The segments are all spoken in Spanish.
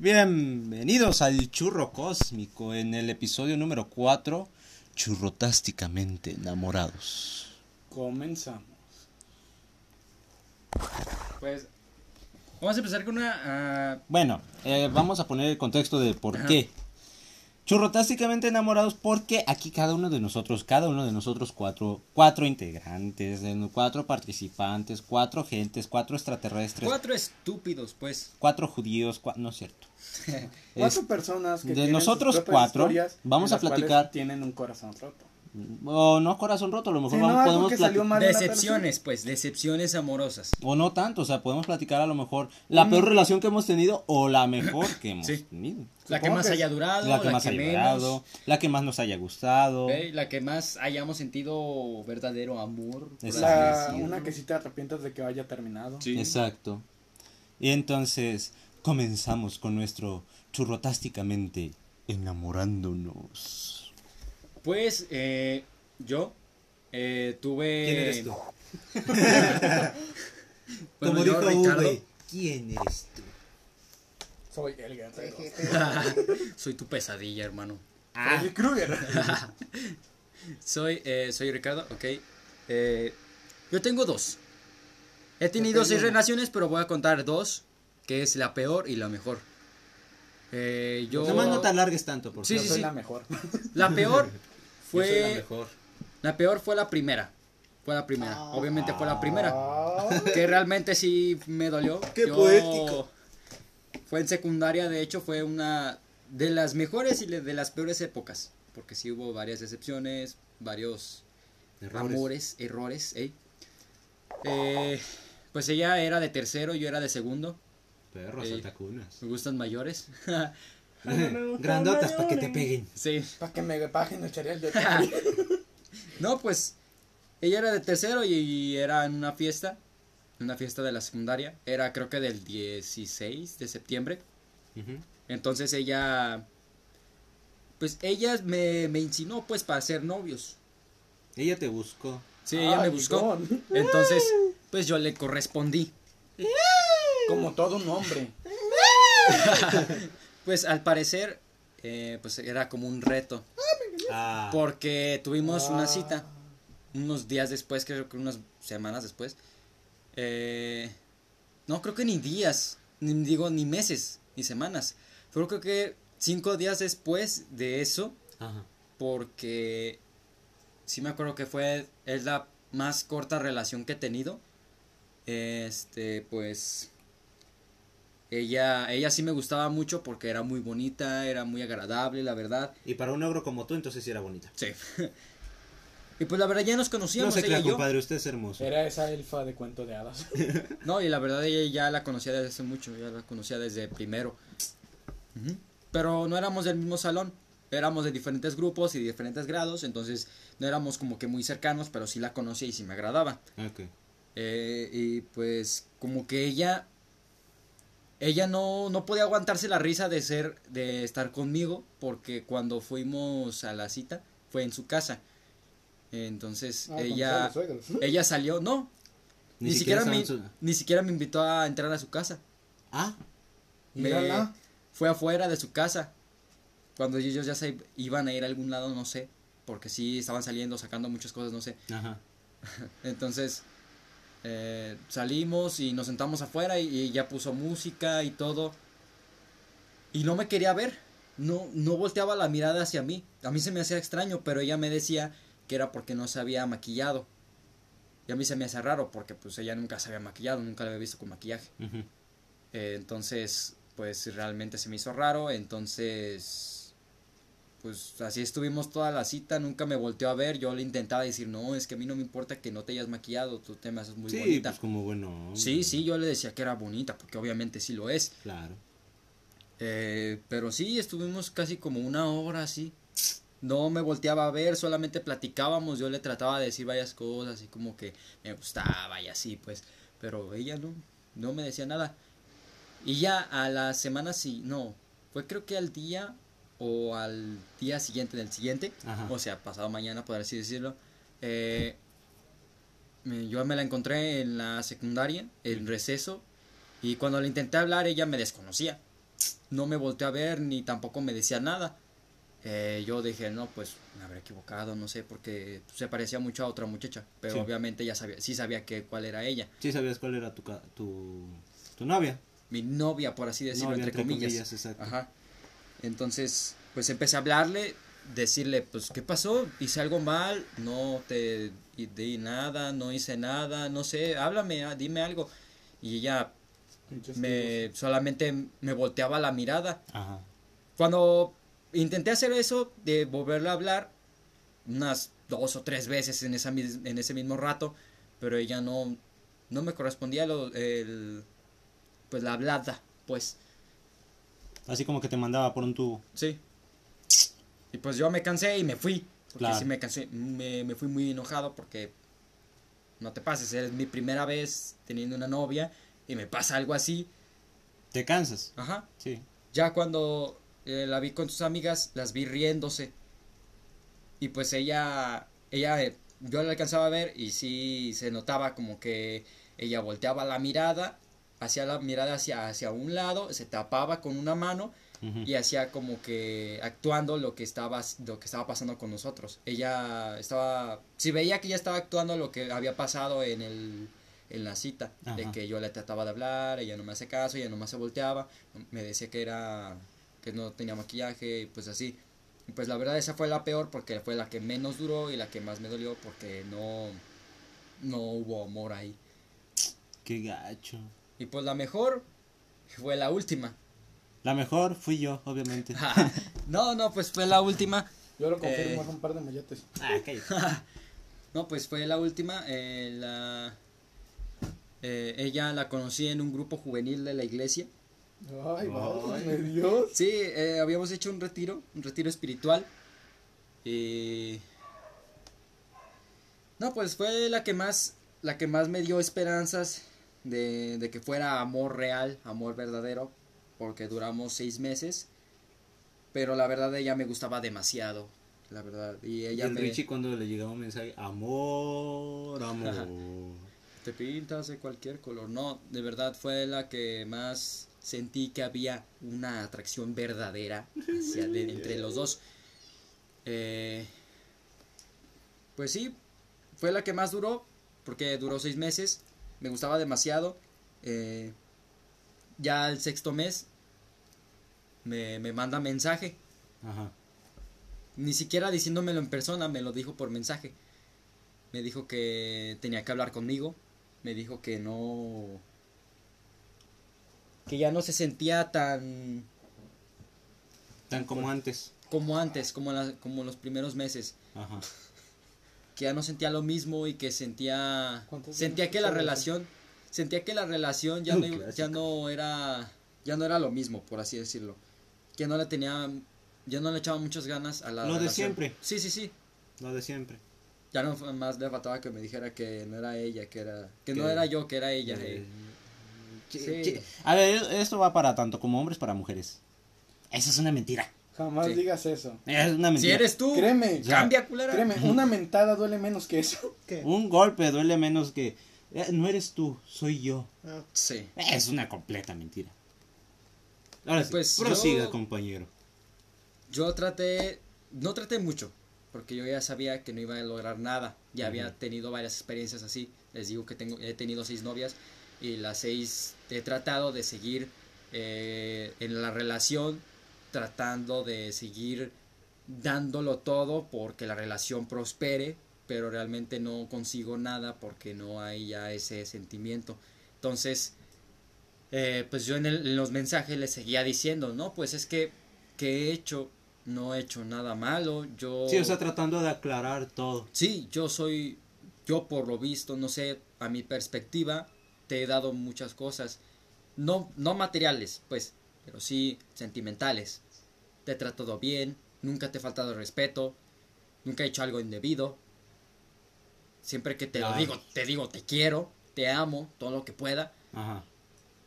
Bienvenidos al Churro Cósmico en el episodio número 4, Churrotásticamente enamorados. Comenzamos. Pues vamos a empezar con una... ah, Bueno, eh, vamos a poner el contexto de por Ajá. qué. Churrotásticamente enamorados porque aquí cada uno de nosotros, cada uno de nosotros cuatro, cuatro integrantes, cuatro participantes, cuatro gentes, cuatro extraterrestres, cuatro estúpidos, pues. cuatro judíos, cua- no es cierto. Cuatro Es- personas que de tienen nosotros sus cuatro, historias vamos a platicar- Tienen un corazón roto. O no corazón roto, a lo mejor Sí, no, vamos- algo podemos que plati- salió mal en la Decepciones, pues, decepciones amorosas. O no tanto, o sea, podemos platicar a lo mejor la peor relación que hemos tenido o la mejor que hemos Sí. tenido. La que más que- haya durado, La que más haya menos, durado, la que más nos haya gustado. la que más hayamos sentido verdadero amor. La, una que sí te arrepientas de que haya terminado. Sí. Exacto. Y entonces comenzamos con nuestro churrotásticamente enamorándonos. Pues, eh, yo eh, tuve... ¿Quién eres tú? Bueno, yo, Ricardo, ¿quién eres tú? Soy el guerrero. soy tu pesadilla, hermano. Freddy Krueger. Soy, eh, soy Ricardo, ok. Eh, yo tengo dos. He tenido seis relaciones, pero voy a contar dos, que es la peor y la mejor. Eh, yo... Nada más no te alargues tanto, por Sí, sí, soy sí. la mejor. La peor Yo soy la fue... mejor. La peor fue la primera. Fue la primera. Obviamente fue la primera. Ah, Que realmente sí me dolió. Qué Yo- poético. Fue en secundaria, de hecho fue una de las mejores y de las peores épocas. Porque sí hubo varias decepciones, varios Errores. amores, errores. ¿eh? Eh, pues ella era de tercero, yo era de segundo. Perros, atacunas. Me gustan mayores. Grandotas para que te peguen. sí. Para que me paguen el de No, pues ella era de tercero y, y era en una fiesta, una fiesta de la secundaria. Era creo que del 16 de septiembre. Entonces ella, pues ella me, me insinuó pues para ser novios. Ella te buscó. Sí, ella me buscó. Don. Entonces, pues yo le correspondí. Como todo un hombre. Pues al parecer, eh, pues era como un reto. Ah. Porque tuvimos una Ah. cita unos días después, creo que unas semanas después. Eh, no, creo que ni días, ni digo ni meses, ni semanas. Pero creo que cinco días después de eso, Ajá. porque sí me acuerdo que fue, es la más corta relación que he tenido. Este, pues, ella, ella sí me gustaba mucho porque era muy bonita, era muy agradable, la verdad. Y para un ogro como tú, entonces sí era bonita. Sí. y pues la verdad ya nos No conocíamos se ella crea, y yo. compadre, usted es hermoso. Era esa elfa de cuento de hadas. No, y la verdad ella ya la conocía desde hace mucho, ya la conocía desde primero. Pero no éramos del mismo salón, éramos de diferentes grupos y diferentes grados, entonces no éramos como que muy cercanos, pero sí la conocía y sí me agradaba. Ok. Eh, y pues como que ella ella no, no podía aguantarse la risa de ser de estar conmigo porque cuando fuimos a la cita fue en su casa. Entonces Ah, ella ella salió no. Ni, siquiera, me, su- ni siquiera me invitó a entrar a su casa. Ah, Me- Mírala. fue afuera de su casa. Cuando ellos ya se iban a ir a algún lado no sé porque sí estaban saliendo sacando muchas cosas no sé. Ajá. Entonces eh, salimos y nos sentamos afuera y, y ella puso música y todo. Y no me quería ver. No, no volteaba la mirada hacia mí. A mí se me hacía extraño, pero ella me decía que era porque no se había maquillado. Y a mí se me hacía raro porque pues ella nunca se había maquillado, nunca la había visto con maquillaje. Eh, entonces, pues realmente se me hizo raro. Entonces, pues así estuvimos toda la cita. Nunca me volteó a ver. Yo le intentaba decir, no, es que a mí no me importa que no te hayas maquillado. Tú te me haces muy sí, bonita. pues como bueno. Sí, sí, yo le decía que era bonita, porque obviamente sí lo es. Claro. Eh, pero sí, estuvimos casi como una hora así. No me volteaba a ver, solamente platicábamos. Yo le trataba de decir varias cosas, así como que me gustaba y así, pues. Pero ella no, no me decía nada. Y ya a la semana sí, no, fue creo que al día o al día siguiente del siguiente, Ajá. o sea, pasado mañana, por así decirlo. eh, yo me la encontré en la secundaria, en receso, y cuando le intenté hablar ella me desconocía. no me volteó a ver ni tampoco me decía nada. Eh, yo dije, no, pues me habré equivocado, no sé, porque se parecía mucho a otra muchacha, pero Sí. obviamente ya sabía, sí sabía que cuál era ella, Sí sabías cuál era tu, tu, tu novia. mi novia, por así decirlo, Novia, entre, comillas. exacto. Ajá. Entonces, pues empecé a hablarle, decirle, pues, ¿qué pasó? Hice algo mal, no te di nada, no hice nada, no sé, háblame, ah, dime algo. Y ella me solamente me volteaba la mirada. Ajá. Cuando intenté hacer eso, de volverle a hablar, unas dos o tres veces en, esa, mis- en ese mismo rato, pero ella no, no me correspondía lo- el, pues la hablada, pues. Así como que te mandaba por un tubo. Sí. Y pues yo me cansé y me fui. Porque Claro. sí me cansé, me, me fui muy enojado porque no te pases, es mi primera vez teniendo una novia y me pasa algo así. ¿Te cansas? Ajá. Sí. Ya cuando eh, la vi con sus amigas, las vi riéndose. Y pues ella, ella, eh, yo la alcanzaba a ver y sí se notaba como que ella volteaba la mirada, hacía la mirada hacia, hacia un lado, se tapaba con una mano y hacía como que actuando lo que estaba lo que estaba pasando con nosotros. Ella estaba si veía que ella estaba actuando lo que había pasado en el en la cita, de que yo le trataba de hablar, ella no me hace caso, ella nomás se volteaba, me decía que era que no tenía maquillaje y pues así. Pues la verdad esa fue la peor porque fue la que menos duró y la que más me dolió porque no no hubo amor ahí. Qué gacho. Y pues la mejor fue la última. La mejor fui yo, obviamente. no, no, pues fue la última. Yo lo confirmo, Eh. es un par de molletes. Ah. No, pues fue la última. eh, la, eh, ella la conocí en un grupo juvenil de la iglesia. Ay, Ay. válgame Dios. Sí, eh, habíamos hecho un retiro, un retiro espiritual. Y... No, pues fue la que más, la que más me dio esperanzas de, de que fuera amor real, amor verdadero, porque duramos seis meses. Pero la verdad ella me gustaba demasiado, la verdad. Y Y ella el me... Richie cuando le llegaba un mensaje, amor, amor. te pintas de cualquier color. No, de verdad fue la que más sentí que había una atracción verdadera hacia de- entre los dos. Eh, pues sí, fue la que más duró, porque duró seis meses. Me gustaba demasiado. Eh, ya el sexto mes me, me manda mensaje. Ajá. Ni siquiera diciéndomelo en persona, me lo dijo por mensaje. Me dijo que tenía que hablar conmigo. Me dijo que no. que ya no se sentía tan. Tan como antes. como antes, como, la- como los primeros meses. Ajá. Que ya no sentía lo mismo y que sentía. ¿Cuántos Sentía que la relación. Sentía que la relación ya no, clásico. ya no era. Ya no era lo mismo, por así decirlo. Que no le tenía. Ya no le echaba muchas ganas a la Lo de siempre. Sí, sí, sí. Lo de siempre. Ya no más le faltaba que me dijera que no era ella, que era que no era yo, que era ella. Eh, eh. Sí. A ver, esto va para tanto como hombres para mujeres. Eso es una mentira. Jamás Sí. digas eso. Es una Si eres tú, Créeme, Ya. cambia culera. créeme, una mentada duele menos que eso. Un golpe duele menos que... eh, no eres tú, soy yo. Sí. Es una completa mentira. Ahora sí, Pues prosiga, yo- compañero. Yo traté, no traté mucho, porque yo ya sabía que no iba a lograr nada. Ya había tenido varias experiencias así. Les digo que tengo, he tenido seis novias y las seis he tratado de seguir eh, en la relación, tratando de seguir dándolo todo porque la relación prospere, pero realmente no consigo nada porque no hay ya ese sentimiento. Entonces, eh, pues yo en, el- en los mensajes les seguía diciendo, no, pues es que, que he hecho, no he hecho nada malo, yo... Sí, o sea, tratando de aclarar todo. Sí, yo soy, yo por lo visto, no sé, a mi perspectiva, te he dado muchas cosas, no, no materiales, pues, pero sí sentimentales. Te he tratado bien, nunca te he faltado respeto, nunca he hecho algo indebido. Siempre que te lo digo, te digo, te quiero, te amo, todo lo que pueda. Ajá.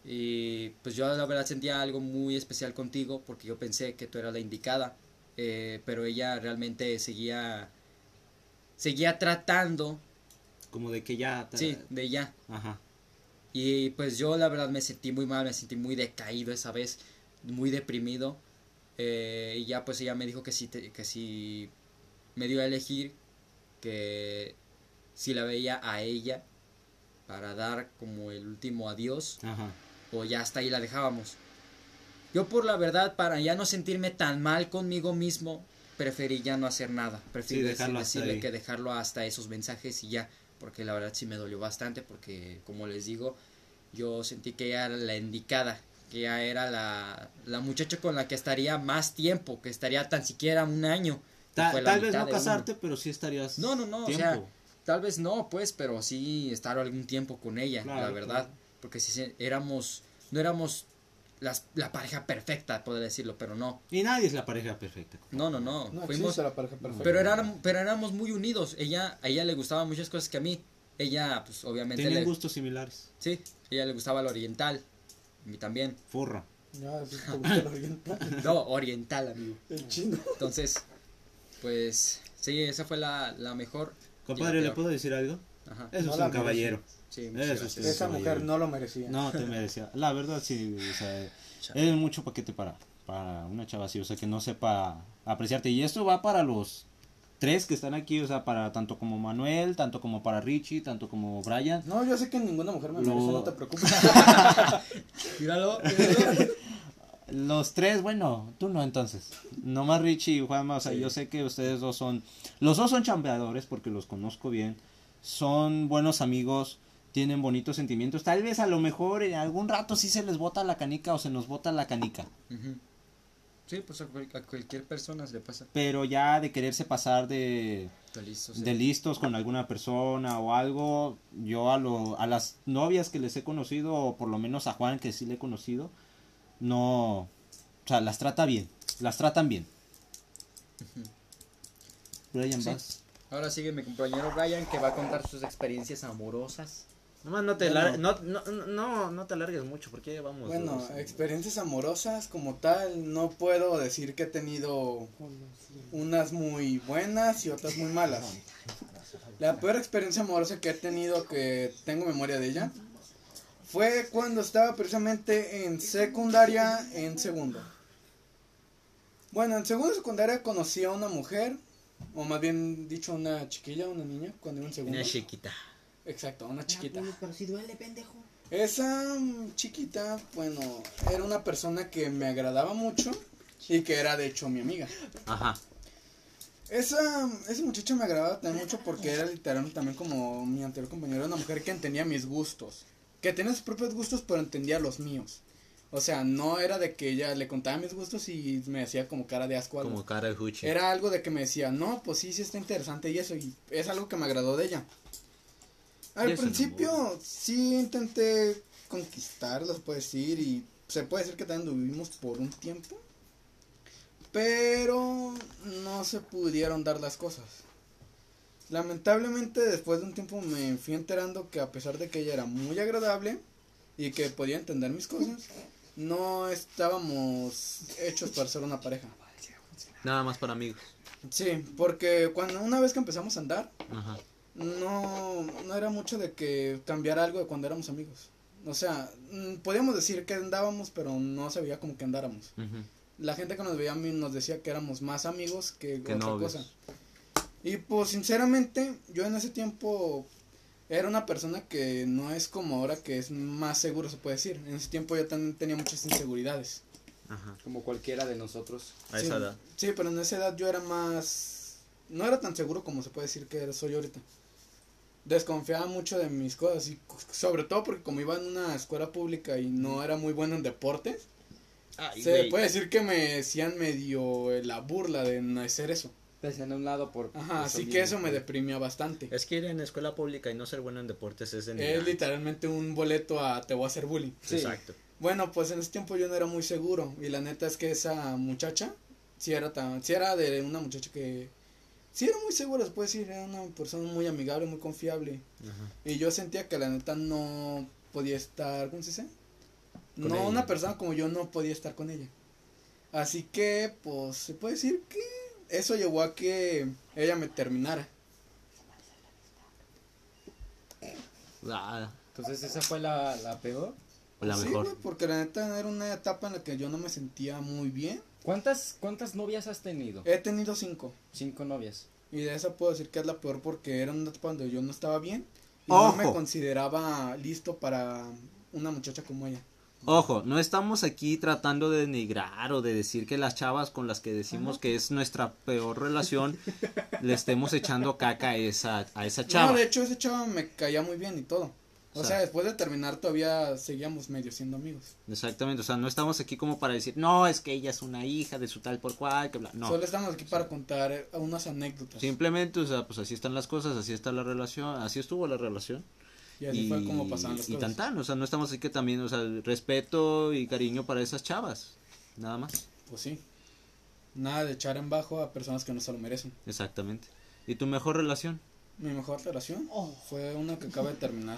Y pues yo la verdad sentía algo muy especial contigo porque yo pensé que tú eras la indicada, eh, pero ella realmente seguía, seguía tratando, Como de que ya... sí, de ella. Ajá. Y pues yo la verdad me sentí muy mal, me sentí muy decaído esa vez. Muy deprimido. eh, y ya pues ella me dijo que si, te- que si me dio a elegir que si la veía a ella para dar como el último adiós Ajá. o ya hasta ahí la dejábamos. Yo por la verdad, para ya no sentirme tan mal conmigo mismo, preferí ya no hacer nada. Preferí Sí, decir- decirle que dejarlo hasta esos mensajes y ya, porque la verdad sí me dolió bastante, porque como les digo, yo sentí que ella era la indicada, que ella era la, la muchacha con la que estaría más tiempo, que estaría tan siquiera un año. Ta- tal vez no uno. casarte, pero sí estarías. No, no, no, o tiempo. sea, tal vez no, pues, pero sí estar algún tiempo con ella, Claro, la verdad. claro. Porque si se- éramos, no éramos las, la pareja perfecta, podría decirlo, pero no. Y nadie es la pareja perfecta. No, no, no. No fuimos, la pareja perfecta. pero, éramos, pero éramos muy unidos. Ella, a ella le gustaban muchas cosas que a mí. Ella, pues, obviamente. Tenían le- gustos similares. Sí, ella le gustaba el oriental. Mí también. Oriental. No, oriental, amigo. El chino. Entonces, pues, sí, esa fue la, la mejor. Compadre, Y ¿le puedo decir algo? Ajá. Eso No es un caballero. Sí, Eso. Esa caballero. mujer no lo merecía. No, te merecía. La verdad, sí. O sea, eres mucho paquete para, para una chava así. O sea, que no sepa apreciarte. Y esto va para los tres que están aquí. O sea, para tanto como Manuel, tanto como para Richie, tanto como Brian. No, yo sé que ninguna mujer me Lo- merece, no te preocupes. Míralo. Los tres, bueno, tú no entonces. Nomás Richie y Juanma, o sea, Sí. yo sé que ustedes dos son, los dos son chambeadores porque los conozco bien, son buenos amigos, tienen bonitos sentimientos, tal vez a lo mejor en algún rato sí se les bota la canica o se nos bota la canica. Sí, pues a, cual- a cualquier persona se le pasa. pero ya de quererse pasar de, sí. de listos con alguna persona o algo, yo a, lo, a las novias que les he conocido, o por lo menos a Juan que sí le he conocido, no, o sea, las trata bien, las tratan bien. Brian, Sí. Ahora sigue mi compañero Brian que va a contar sus experiencias amorosas. Nomás no te, Bueno. no, no, no, no te alargues mucho porque ya vamos. Bueno, dos. experiencias amorosas como tal, no puedo decir que he tenido unas muy buenas y otras muy malas. La peor experiencia amorosa que he tenido, que tengo memoria de ella, fue cuando estaba precisamente en secundaria, en segundo. Bueno, en segundo secundaria conocí a una mujer, o más bien dicho una chiquilla, una niña, cuando iba en segundo. Una chiquita. Exacto, una chiquita. Pero si duele, pendejo. Esa mm, chiquita, bueno, era una persona que me agradaba mucho y que era de hecho mi amiga. Ajá. Esa, esa muchacha me agradaba también mucho porque era literalmente también como mi anterior compañero, una mujer que entendía mis gustos. Que tenía sus propios gustos, pero entendía los míos. O sea, no era de que ella le contaba mis gustos y me hacía como cara de asco. algo. Como cara de Huchi. Era algo de que me decía, no, pues sí, sí está interesante y eso, y es algo que me agradó de ella. Al principio sí intenté conquistarla, se puede decir, y se puede decir que también vivimos por un tiempo, pero no se pudieron dar las cosas. Lamentablemente después de un tiempo me fui enterando que a pesar de que ella era muy agradable y que podía entender mis cosas, no estábamos hechos para ser una pareja. Nada más para amigos. Sí, porque cuando una vez que empezamos a andar, Ajá. No, no era mucho de que cambiara algo de cuando éramos amigos. O sea, mm, podíamos decir que andábamos, pero no se veía como que andáramos. La gente que nos veía a mí nos decía que éramos más amigos que, Que otra novios. cosa. Y pues sinceramente, yo en ese tiempo era una persona que no es como ahora que es más seguro, se puede decir. En ese tiempo yo también tenía muchas inseguridades. Ajá. Como cualquiera de nosotros. A sí, esa edad. Sí, pero en esa edad yo era más... No era tan seguro como se puede decir que soy ahorita. Desconfiaba mucho de mis cosas y sobre todo porque como iba en una escuela pública y no era muy bueno en deportes, se puede decir que me decían medio eh, la burla de no hacer eso. A un lado por. Ajá, así mismo. que eso me deprimía bastante. Es que ir en escuela pública y no ser bueno en deportes es de Es literalmente un boleto a te voy a hacer bullying. Sí. Exacto. Bueno, pues en ese tiempo yo no era muy seguro y la neta es que esa muchacha sí era tan, sí era de una muchacha que sí era muy segura, se puede decir, era una persona muy amigable, muy confiable Ajá. y yo sentía que la neta no podía estar, ¿cómo se dice? Con no, ella. una persona como yo no podía estar con ella. Así que, pues, se puede decir que eso llevó a que ella me terminara. Ah, Entonces, esa fue la, la peor. La Sí, mejor. güey, porque la neta era una etapa en la que yo no me sentía muy bien. ¿Cuántas, ¿Cuántas novias has tenido? He tenido cinco. Cinco novias. Y de esa puedo decir que es la peor porque era una etapa donde yo no estaba bien. Y no me Ojo. consideraba listo para una muchacha como ella. Ojo, no estamos aquí tratando de denigrar o de decir que las chavas con las que decimos que es nuestra peor relación le estemos echando caca a esa, a esa chava. No, de hecho ese chava me caía muy bien y todo. O O sea- sea, después de terminar todavía seguíamos medio siendo amigos. Exactamente, o sea, no estamos aquí como para decir, no, es que ella es una hija de su tal por cual, que bla. No, Solo estamos aquí para contar eh, unas anécdotas. simplemente, o sea, pues así están las cosas, así está la relación, así estuvo la relación. Y así fue como pasaban las y cosas. tan tan, o sea, no estamos aquí que también, o sea, respeto y cariño para esas chavas, nada más, Pues sí. Nada de echar en bajo a personas que no se lo merecen. exactamente. ¿Y tu mejor relación? Mi mejor relación fue una que acaba de terminar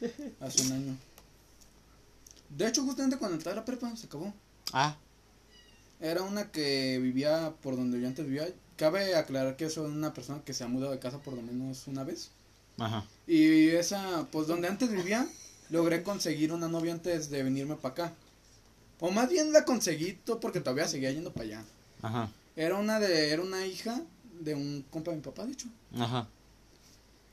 hace un año. De hecho, justamente cuando entré a la prepa se acabó. Ah, Era una que vivía por donde yo antes vivía. Cabe aclarar que soy una persona que se ha mudado de casa por lo menos una vez. ajá, Y esa, pues donde antes vivía, logré conseguir una novia antes de venirme para acá. O más bien la conseguí todo porque todavía seguía yendo para allá. ajá, Era una de, era una hija de un compa de mi papá, de hecho. ajá,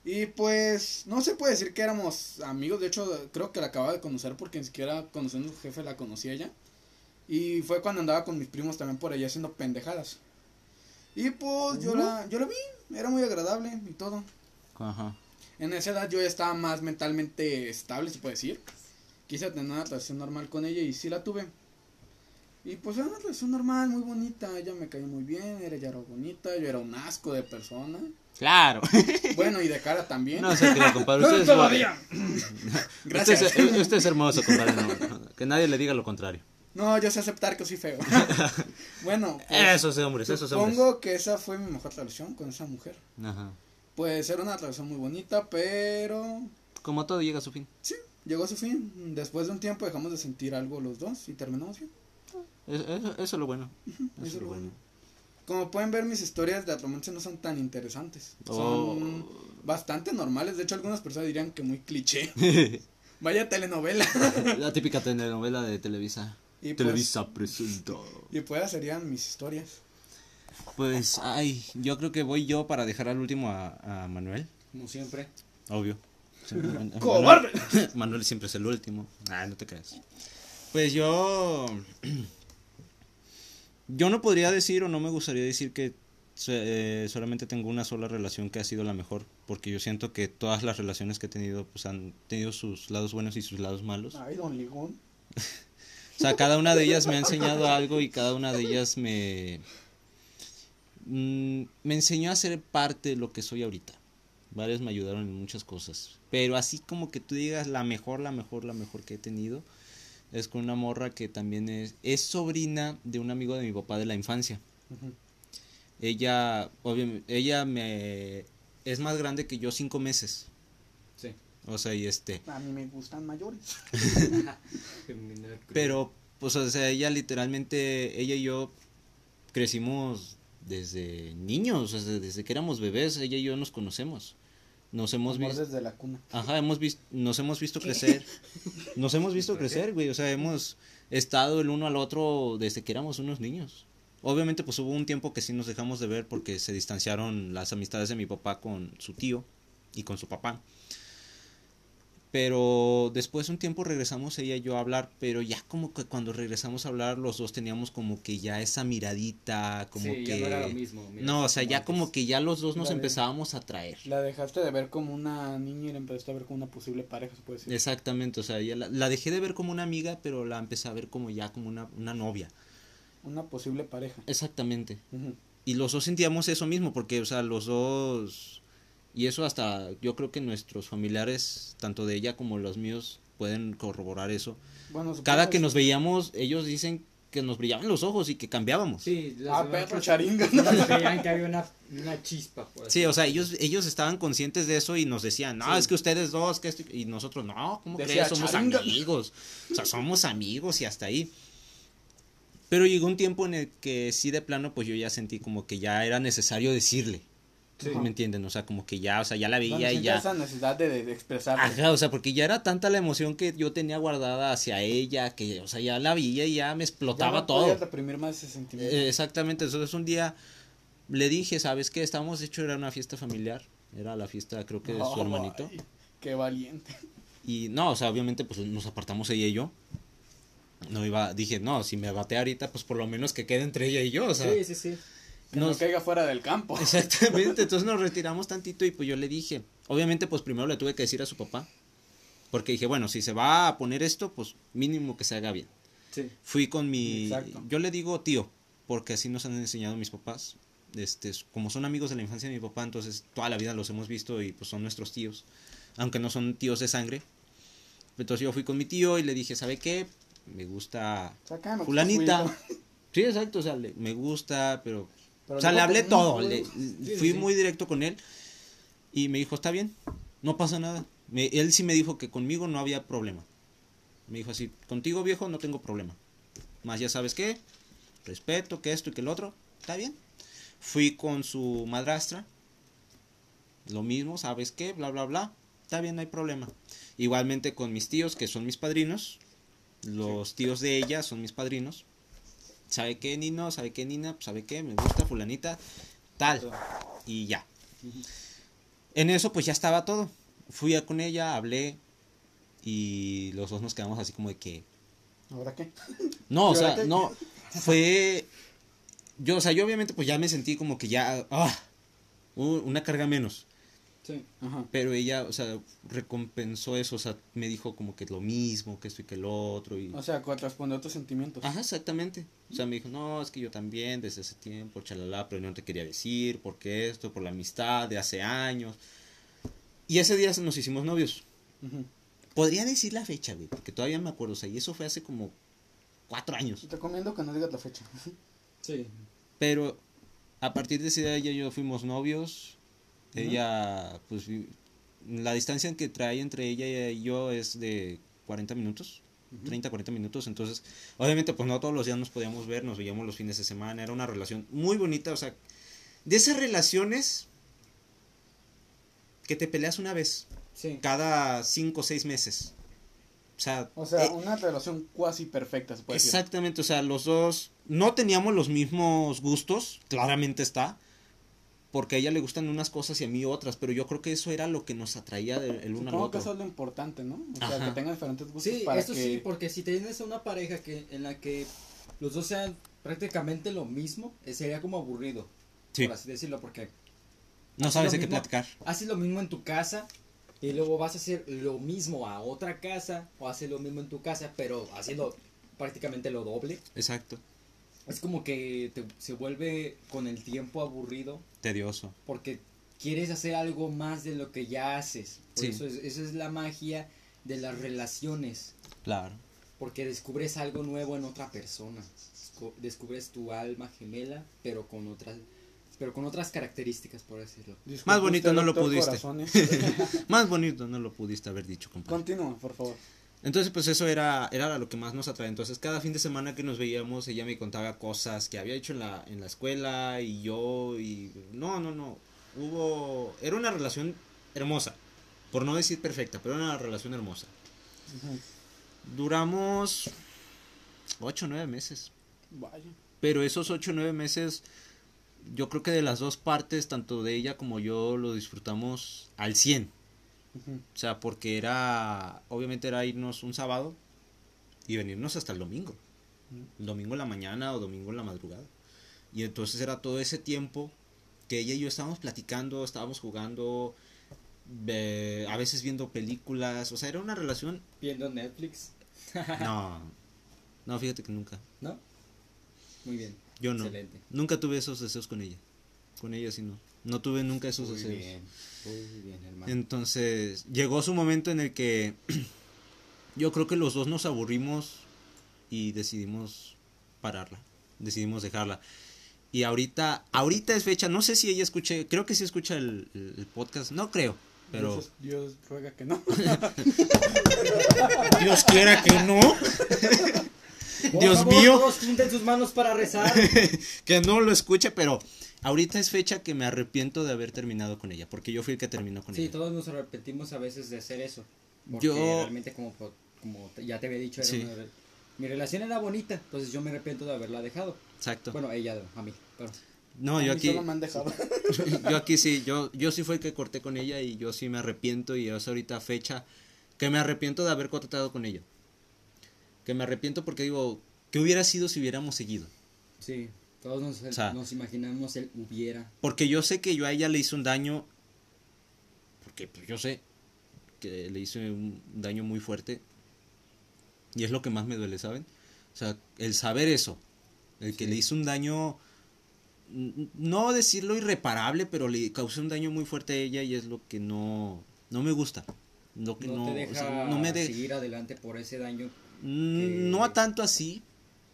Y pues, no se puede decir que éramos amigos, de hecho, creo que la acababa de conocer porque ni siquiera conociendo a su jefe la conocía ella. Y fue cuando andaba con mis primos también por allá haciendo pendejadas. Y pues yo la, yo la vi, era muy agradable y todo. ajá. En esa edad yo ya estaba más mentalmente estable, se puede decir. Quise tener una relación normal con ella y sí la tuve. Y pues era una relación normal, muy bonita. Ella me caía muy bien, era ella era bonita, yo era un asco de persona. Claro. Bueno, y de cara también. No se crea, compadre. Usted es, Todavía. Usted es, Gracias. usted es hermoso, compadre. no, que nadie le diga lo contrario. No, yo sé aceptar que soy feo. bueno, pues, Esos hombres, esos hombres. supongo que esa fue mi mejor relación con esa mujer. Ajá. Pues era una relación muy bonita, pero Como todo llega a su fin. sí, llegó a su fin. Después de un tiempo dejamos de sentir algo los dos y terminamos bien. Eso, eso, eso es lo bueno. Eso Eso es lo bueno. Como pueden ver, mis historias de romance no son tan interesantes. Oh. Son bastante normales. De hecho, algunas personas dirían que muy cliché. Vaya telenovela. La típica telenovela de Televisa. Y pues, Televisa presenta. y pues serían mis historias. Pues, ay, yo creo que voy yo para dejar al último a, a Manuel. Como siempre. Obvio. Siempre- Manuel- ¡Cobarde! Manuel siempre es el último. Ah, no te creas. Pues yo. Yo no podría decir o no me gustaría decir que eh, solamente tengo una sola relación que ha sido la mejor. Porque yo siento que todas las relaciones que he tenido pues han tenido sus lados buenos y sus lados malos. Ay, don Ligón. O sea, cada una de ellas me ha enseñado algo y cada una de ellas me. mm, me enseñó a ser parte de lo que soy ahorita. Varias me ayudaron en muchas cosas. Pero así como que tú digas la mejor, la mejor, la mejor que he tenido. Es con una morra que también es, es sobrina de un amigo de mi papá de la infancia. Ella, obviamente, ella me es más grande que yo cinco meses. Sí. O sea, y este. A mí me gustan mayores. Pero, pues, o sea, ella literalmente, ella y yo crecimos desde niños, o sea, desde que éramos bebés, ella y yo nos conocemos. Nos hemos visto, desde la cuna. ajá, hemos visto, nos hemos visto crecer. Nos hemos visto crecer, güey, o sea, hemos estado el uno al otro desde que éramos unos niños. Obviamente, pues hubo un tiempo que sí nos dejamos de ver porque se distanciaron las amistades de mi papá con su tío y con su papá. Pero después de un tiempo regresamos ella y yo a hablar, pero ya como que cuando regresamos a hablar los dos teníamos como que ya esa miradita, como sí, que... ya no era lo mismo. mira, no, o sea, ya antes. como que ya los dos nos empezábamos a traer. La dejaste de ver como una niña y la empezaste a ver como una posible pareja, se puede decir. Exactamente, o sea, ya la, la dejé de ver como una amiga, pero la empecé a ver como ya como una, una novia. Una posible pareja. Exactamente. Y los dos sentíamos eso mismo, porque, o sea, los dos... Y eso hasta, yo creo que nuestros familiares, tanto de ella como los míos, pueden corroborar eso. Bueno, Cada que nos veíamos, ellos dicen que nos brillaban los ojos y que cambiábamos. Sí, Ah, perro charinga. Veían que había una, una chispa. Así Sí, o sea, ellos, ellos estaban conscientes de eso y nos decían, no, Sí. es que ustedes dos, que esto, y nosotros, no, ¿cómo Decía, crees? Somos "Charinga". amigos. O sea, somos amigos y hasta ahí. Pero llegó un tiempo en el que sí de plano, pues yo ya sentí como que ya era necesario decirle. Sí. ¿Me entienden? O sea, como que ya, o sea, ya la veía y siente ya. esa necesidad de, de expresarte. Ajá, o sea, porque ya era tanta la emoción que yo tenía guardada hacia ella, que, o sea, ya la veía y ya me Ya explotaba no todo. podías reprimir más ese sentimiento. Eh, exactamente, entonces un día le dije, ¿sabes qué? Estábamos, de hecho, era una fiesta familiar, era la fiesta, creo que de su Ay, hermanito. Qué valiente. Y no, o sea, obviamente, pues nos apartamos ella y yo. No iba, dije, no, si me bate ahorita, pues por lo menos que quede entre ella y yo, o sea. Sí, sí, sí. Que nos- no caiga fuera del campo. Exactamente, entonces nos retiramos tantito y pues yo le dije, obviamente pues primero le tuve que decir a su papá, porque dije, bueno, si se va a poner esto, pues mínimo que se haga bien. Sí. Fui con mi, Exacto. yo le digo tío, porque así nos han enseñado mis papás, este, como son amigos de la infancia de mi papá, entonces toda la vida los hemos visto y pues son nuestros tíos, aunque no son tíos de sangre. Entonces yo fui con mi tío y le dije, ¿sabe qué? Me gusta me fulanita. Sí, exacto, o sea, le- me gusta, pero Pero o sea, le hablé todo, no, le- no. sí, fui sí. muy directo con él y me dijo, está bien, no pasa nada. Me- él sí me dijo que conmigo no había problema. Me dijo así, contigo viejo no tengo problema. Más ya sabes qué, respeto, que esto y que el otro, está bien. Fui con su madrastra, lo mismo, sabes qué, bla, bla, bla, está bien, no hay problema. Igualmente con mis tíos, que son mis padrinos, los tíos de ella son mis padrinos. ¿Sabe qué, Nino? ¿Sabe qué, Nina? Pues, ¿Sabe qué? Me gusta fulanita, tal. Y ya. En eso pues ya estaba todo. Fui a con ella, hablé y los dos nos quedamos así como de que... ¿Ahora qué? No, o ¿Y ahora sea, qué? no, fue... Yo, o sea, yo obviamente pues ya me sentí como que ya... ah, una carga menos. Sí. Ajá. Pero ella, o sea, recompensó eso, o sea, me dijo como que lo mismo, que esto y que el otro. Y... O sea, corresponde a tus sentimientos. Ajá, exactamente. O sea, me dijo, no, es que yo también desde ese tiempo, chalala, pero no te quería decir, porque esto, por la amistad de hace años. Y ese día nos hicimos novios. Podría decir la fecha, güey, porque todavía me acuerdo, o sea, y eso fue hace como cuatro años. Te recomiendo que no digas la fecha. Sí. Pero a partir de ese día ella y yo fuimos novios. Ella, pues, la distancia que trae entre ella y yo es de 40 minutos. 30, 40 minutos, entonces, obviamente, pues no todos los días nos podíamos ver, nos veíamos los fines de semana, era una relación muy bonita, o sea, de esas relaciones que te peleas una vez, Sí. cada 5 o 6 meses. O sea, O sea, eh, una relación cuasi perfecta, se puede decir. Exactamente, o sea, los dos no teníamos los mismos gustos, claramente está, porque a ella le gustan unas cosas y a mí otras, pero yo creo que eso era lo que nos atraía de- el uno al Supongo que otro. eso es lo importante, ¿no? O sea, Ajá. que tengan diferentes gustos Sí, para eso que... sí, porque si tienes una pareja que en la que los dos sean prácticamente lo mismo, eh, sería como aburrido, Sí, por así decirlo, porque no sabes de qué platicar. haces lo mismo en tu casa y luego vas a hacer lo mismo a otra casa o haces lo mismo en tu casa, pero haciendo prácticamente lo doble. Exacto, Es como que te- se vuelve con el tiempo aburrido tedioso. porque quieres hacer algo más de lo que ya haces. Por Sí. eso es, esa es la magia de las relaciones. Claro. Porque descubres algo nuevo en otra persona. Descu- Descubres tu alma gemela, pero con otras, pero con otras características, por decirlo. Más bonito usted, no lo pudiste. Corazones. Más bonito no lo pudiste haber dicho, compadre. Continúa, por favor. Entonces, pues eso era, era lo que más nos atrae. Entonces, cada fin de semana que nos veíamos, ella me contaba cosas que había hecho en la, en la escuela y yo, y no, no, no. Hubo, era una relación hermosa, por no decir perfecta, pero era una relación hermosa. Duramos ocho, nueve meses. Vaya. Pero esos ocho, nueve meses, yo creo que de las dos partes, tanto de ella como yo, lo disfrutamos al 100. O sea, porque era, obviamente era irnos un sábado y venirnos hasta el domingo. El domingo en la mañana o domingo en la madrugada. Y entonces era todo ese tiempo que ella y yo estábamos platicando, estábamos jugando, a veces viendo películas. O sea, era una relación... Viendo Netflix, No, no, fíjate que nunca. ¿no? Muy bien. Yo no. Excelente. Nunca tuve esos deseos con ella. Con ella sí no. No tuve nunca esos Muy deseos. bien, muy bien, hermano. Entonces, llegó su momento en el que yo creo que los dos nos aburrimos y decidimos pararla. Decidimos dejarla. Y ahorita, ahorita es fecha, no sé si ella escuche, creo que sí escucha el, el- el podcast, no creo, pero Dios, Dios ruega que no. Dios quiera que no, Dios favor, mío. Todos junten sus manos para rezar. que no lo escuche, pero ahorita es fecha que me arrepiento de haber terminado con ella, porque yo fui el que terminó con Sí, ella. todos nos arrepentimos a veces de hacer eso. Porque Yo- realmente como, po- como ya te había dicho, era Sí. una mi relación era bonita, entonces yo me arrepiento de haberla dejado. Exacto. Bueno, ella a mí, pero no, A yo mí aquí, solo me han dejado. yo aquí sí, yo, yo sí fue el que corté con ella y yo sí me arrepiento y es ahorita fecha que me arrepiento de haber cortado con ella. Que me arrepiento porque digo, ¿qué hubiera sido si hubiéramos seguido? sí, todos nos, O sea- nos imaginamos el hubiera. Porque yo sé que yo a ella le hice un daño. Porque pues, yo sé que le hice un daño muy fuerte. Y es lo que más me duele, ¿saben? O sea, el saber eso. El que Sí. le hizo un daño. No decirlo irreparable, pero le causé un daño muy fuerte a ella y es lo que no. No me gusta. Lo que No, no, te o deja sea, no me de- seguir adelante por ese daño. No a tanto así,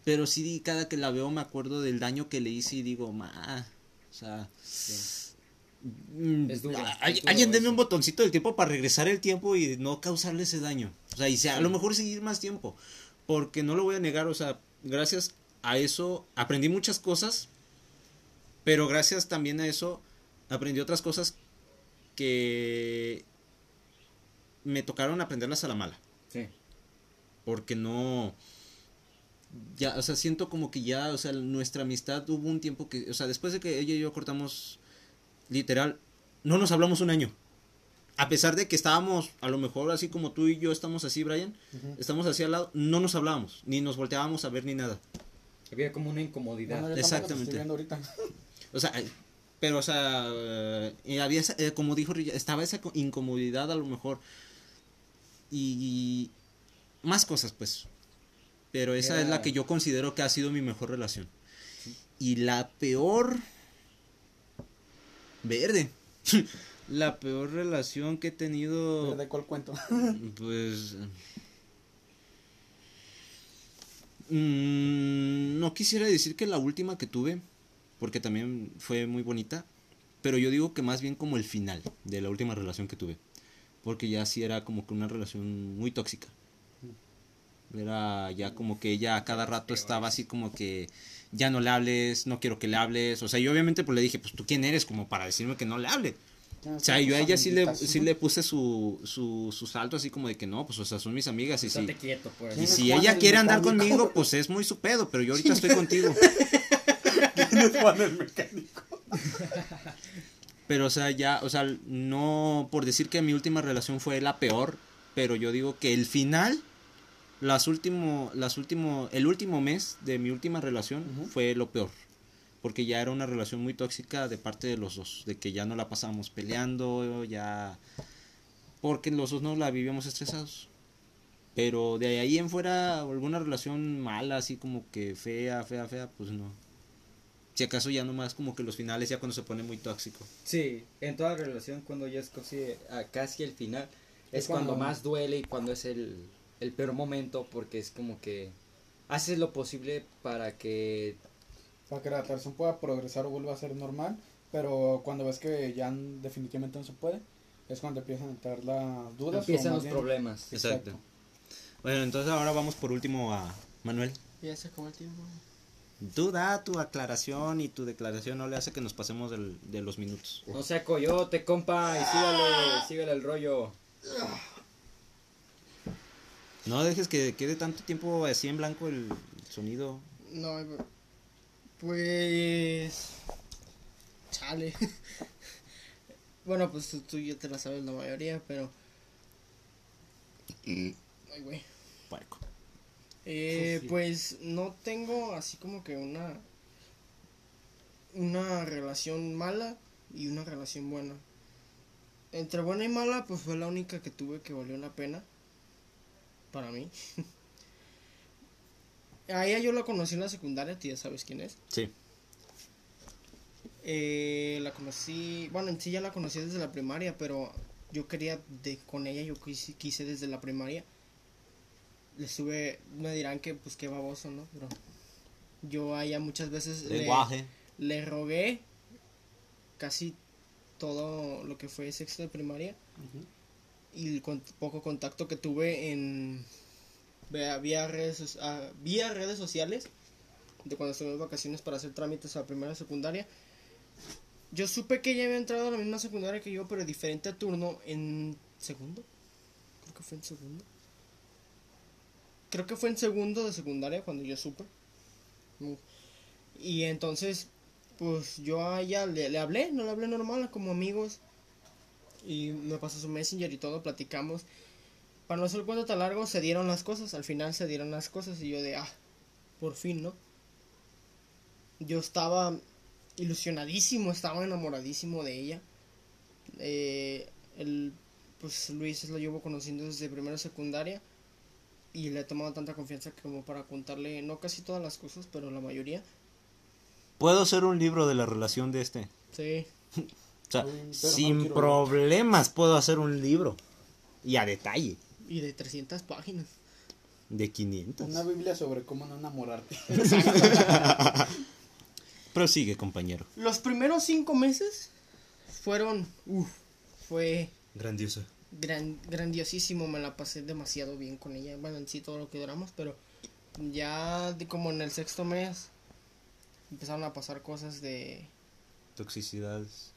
pero sí cada que la veo me acuerdo del daño que le hice y digo, ma, o sea, Sí. mm, Es duro, es duro alguien deme un botoncito del tiempo para regresar el tiempo y no causarle ese daño. O sea, y sea, a lo mejor seguir más tiempo, porque no lo voy a negar, o sea, gracias a eso aprendí muchas cosas, pero gracias también a eso aprendí otras cosas que me tocaron aprenderlas a la mala Sí. porque no ya o sea siento como que ya o sea nuestra amistad hubo un tiempo que o sea después de que ella y yo cortamos literal no nos hablamos un año a pesar de que estábamos a lo mejor así como tú y yo estamos así Brian estamos así al lado no nos hablábamos ni nos volteábamos a ver ni nada Había como una incomodidad. Bueno, Exactamente. ahorita. o sea pero o sea eh, había esa- eh, como dijo Rilla, estaba esa co- incomodidad a lo mejor y, más cosas pues pero esa es la que yo considero que ha sido mi mejor relación. Y la peor verde. La peor relación que he tenido. ¿De cuál cuento? pues mm, no quisiera decir que la última que tuve porque también fue muy bonita pero yo digo que más bien como el final de la última relación que tuve porque ya sí era como que una relación muy tóxica era ya como que ella a cada rato estaba así como que ya no le hables, no quiero que le hables. O sea, yo obviamente pues le dije, pues tú quién eres como para decirme que no le hable. O sea, yo a ella sí le, sí le puse su, su, su salto así como de que no, pues o sea, son mis amigas y si, quieto, por y así ¿Quién es si ella el quiere andar conmigo, pues es muy su pedo, pero yo ahorita estoy contigo. Juan el mecánico. Pero, o sea, ya, o sea, no por decir que mi última relación fue la peor, pero yo digo que el final, las último, las último, el último mes de mi última relación fue lo peor. Porque ya era una relación muy tóxica de parte de los dos, de que ya no la pasábamos peleando, ya... Porque los dos no la vivíamos estresados. Pero de ahí en fuera, alguna relación mala, así como que fea, fea, fea, pues no. Si acaso ya nomás como que los finales, ya cuando se pone muy tóxico. Sí, en toda relación cuando ya es casi, a casi el final es, Es cuando, cuando- más duele y cuando es el, el peor momento porque es como que haces lo posible para que Para que la relación pueda progresar o vuelva a ser normal. Pero cuando ves que ya definitivamente no se puede, es cuando empiezan a entrar las dudas. empiezan los bien- problemas. Exacto. Bueno, entonces ahora vamos por último a Manuel. Ya se acabó el tiempo. Tú da tu aclaración y tu declaración no le hace que nos pasemos del- de los minutos. No sea coyote, compa, y sígale, sígale el rollo. No dejes que quede tanto tiempo así en blanco el sonido. No, pues. Chale. bueno, pues tú, tú ya te la sabes la mayoría, pero. Ay, güey. Puerco. Eh, Sí. Pues no tengo así como que una. Una relación mala y una relación buena. Entre buena y mala, pues fue la única que tuve que valió la pena. Para mí. A ella yo la conocí en la secundaria, tú ya sabes quién es. Sí. Eh, la conocí, bueno, en sí ya la conocí desde la primaria, pero yo quería de con ella, yo quise, quise desde la primaria. Le estuve, me dirán que pues qué baboso, ¿no? Pero yo a ella muchas veces le, le rogué casi todo lo que fue sexto de primaria y el poco contacto que tuve en vía, redes vía redes sociales de cuando estuve en vacaciones para hacer trámites a primaria y secundaria Yo supe que ella había entrado a la misma secundaria que yo, pero diferente turno en segundo. Creo que fue en segundo. Creo que fue en segundo de secundaria cuando yo supe. Y entonces, pues yo a ella le, le hablé, no le hablé normal, como amigos. Y me pasó su messenger y todo, platicamos. Para no hacer el cuento tan largo, se dieron las cosas. Al final se dieron las cosas y yo de, ah, por fin, ¿no? Yo estaba ilusionadísimo, estaba enamoradísimo de ella. Eh, el, pues Luis lo llevo conociendo desde primera secundaria y le he tomado tanta confianza que como para contarle, no casi todas las cosas, pero la mayoría. Puedo hacer un libro de la relación de este. Sí, O sea, no sin ver. problemas puedo hacer un libro. Y a detalle. y de 300 páginas. De 500. Una Biblia sobre cómo no enamorarte. Prosigue, compañero. Los primeros cinco meses fueron, uff, fue Grandioso. gran, grandiosísimo, me la pasé demasiado bien con ella, bueno, en sí todo lo que duramos, pero ya de como en el sexto mes empezaron a pasar cosas de, Toxicidades.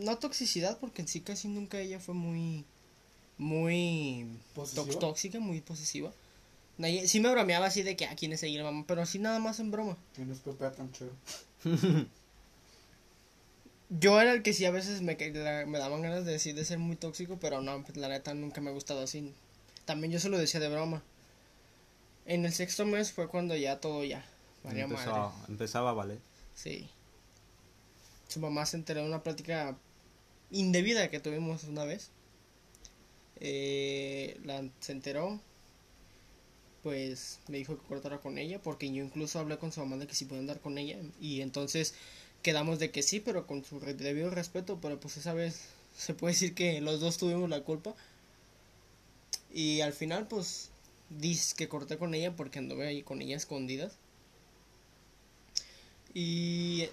No toxicidad, porque en sí casi nunca ella fue muy, muy tóxica, muy posesiva. Nadie- Sí me bromeaba así de que a quién es ella, mamá, pero así nada más en broma. Tienes Pepe Atanchero. Yo era el que sí a veces me, la- me daban ganas de decir de ser muy tóxico, pero no, pues la neta nunca me ha gustado así. También yo se lo decía de broma. En el sexto mes fue cuando ya todo ya. madre. Empezaba a valer. Sí. Su mamá se enteró de una plática indebida que tuvimos una vez. Eh, la, se enteró. Pues me dijo que cortara con ella. Porque yo incluso hablé con su mamá de que si podía andar con ella. Y entonces quedamos de que sí, pero con su debido respeto. Pero pues esa vez se puede decir que los dos tuvimos la culpa. Y al final, pues, dice que corté con ella porque anduve ahí con ella a escondidas. Y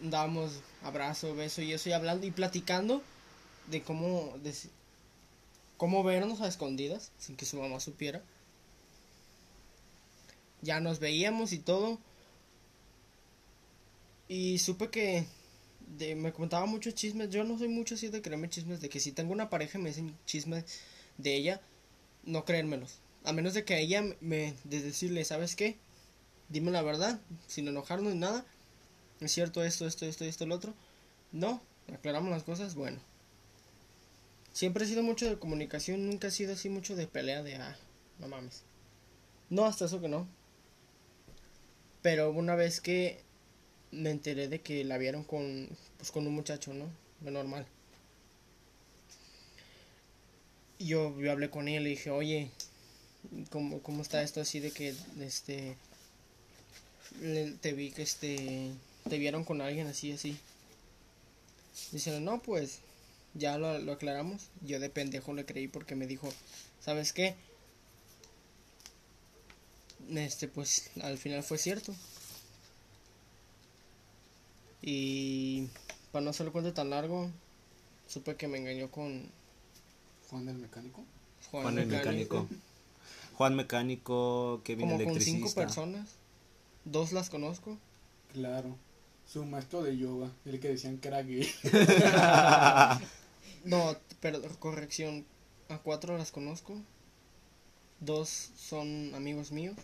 dábamos abrazo, beso y eso, y hablando y platicando de cómo, de cómo vernos a escondidas, sin que su mamá supiera. Ya nos veíamos y todo. Y supe que de, me comentaba muchos chismes. Yo no soy mucho así de creerme chismes. De que si tengo una pareja y me dicen chismes de ella, no creérmelos. A menos de que ella me. de decirle, ¿sabes qué? Dime la verdad, sin enojarnos ni nada. Es cierto esto, esto, esto, esto, el otro. No, aclaramos las cosas, bueno. Siempre he sido mucho de comunicación, nunca he sido así mucho de pelea de, ah, no mames. No, hasta eso que no. Pero una vez que me enteré de que la vieron con, pues con un muchacho, ¿no? Lo normal. Yo, yo hablé con él y dije, oye, ¿cómo, ¿cómo está esto así de que, este, te vi que este te vieron con alguien así así dicen no pues ya lo, lo aclaramos yo de pendejo le creí porque me dijo sabes qué este pues al final fue cierto y para no hacer el cuento tan largo supe que me engañó con Juan el mecánico. Juan, Juan el mecánico. Juan Mecánico, Kevin como con cinco Electricista. personas dos las conozco Claro. Su maestro de yoga, el que decían que era gay. No, pero corrección. A cuatro las conozco. Dos son amigos míos.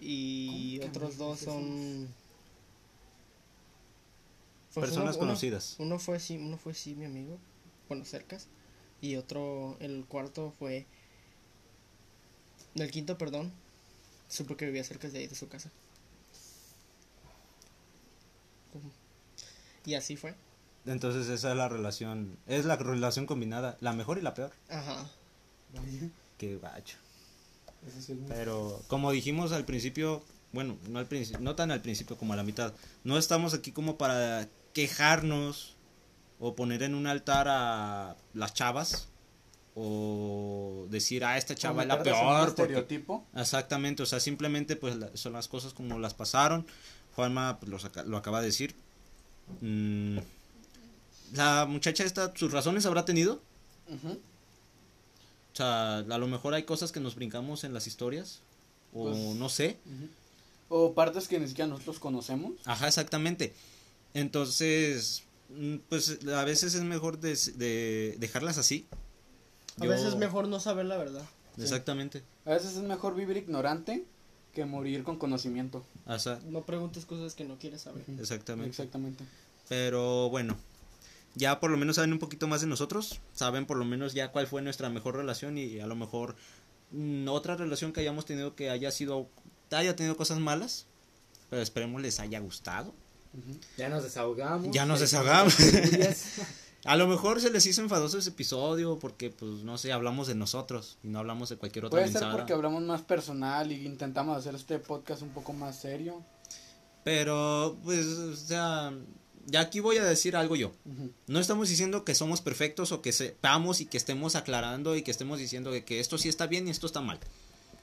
Y ¿Cómo que otros dos son. Pues Personas uno- uno- conocidas. Uno fue sí, uno fue sí mi amigo. Bueno, cercas. Y otro, el cuarto fue. El quinto, perdón. Supe que vivía cerca de ahí de su casa. Y así fue. Entonces esa es la relación, es la relación combinada, la mejor y la peor. Ajá. Vaya, Qué gacho. es Pero como dijimos al principio, bueno, no al principio, no tan al principio como a la mitad. No estamos aquí como para quejarnos o poner en un altar a las chavas o decir, ah, esta chava es la peor. porque- estereotipo. Exactamente, o sea, simplemente pues la- son las cosas como las pasaron. Juanma pues, lo, saca- lo acaba de decir. Mm, la muchacha esta, sus razones habrá tenido. O sea, a lo mejor hay cosas que nos brincamos en las historias. O Pues- no sé. O partes que ni siquiera nosotros conocemos. Ajá, exactamente. Entonces, mm, pues a veces es mejor de dejarlas así. A Yo- veces es mejor no saber la verdad. Exactamente. A veces es mejor vivir ignorante que morir con conocimiento. O sea, No preguntes cosas que no quieres saber. exactamente. Exactamente. Pero bueno, ya por lo menos saben un poquito más de nosotros, saben por lo menos ya cuál fue nuestra mejor relación y a lo mejor mm, otra relación que hayamos tenido que haya sido, haya tenido cosas malas, pero esperemos les haya gustado. Ya nos desahogamos. Ya nos desahogamos. A lo mejor se les hizo enfadoso ese episodio porque, pues, no sé, hablamos de nosotros y no hablamos de cualquier otra Puede ser porque hablamos más personal y intentamos hacer este podcast un poco más serio. Pero, pues, o sea, ya aquí voy a decir algo yo. No estamos diciendo que somos perfectos o que sepamos y que estemos aclarando y que estemos diciendo que esto sí está bien y esto está mal.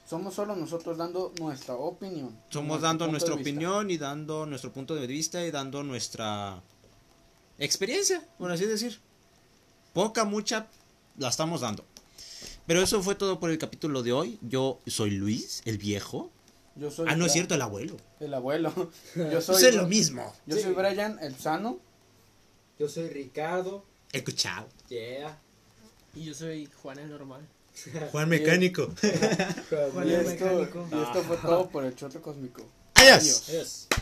Somos solo nosotros dando nuestra opinión. Somos nuestro dando nuestra opinión y dando nuestro punto de vista y dando nuestra experiencia, por así decir. Poca, mucha, la estamos dando. Pero eso fue todo por el capítulo de hoy. Yo soy Luis, el viejo. Yo soy Ah, no es cierto, el abuelo. El abuelo. Yo Pues soy, es lo mismo. yo Sí. soy Brian, el sano. Yo soy Ricardo. El cuchao. Yeah. Y yo soy Juan el normal. Juan Mecánico. Juan Y el esto, mecánico. y esto fue todo por el choto cósmico. Adiós. Adiós.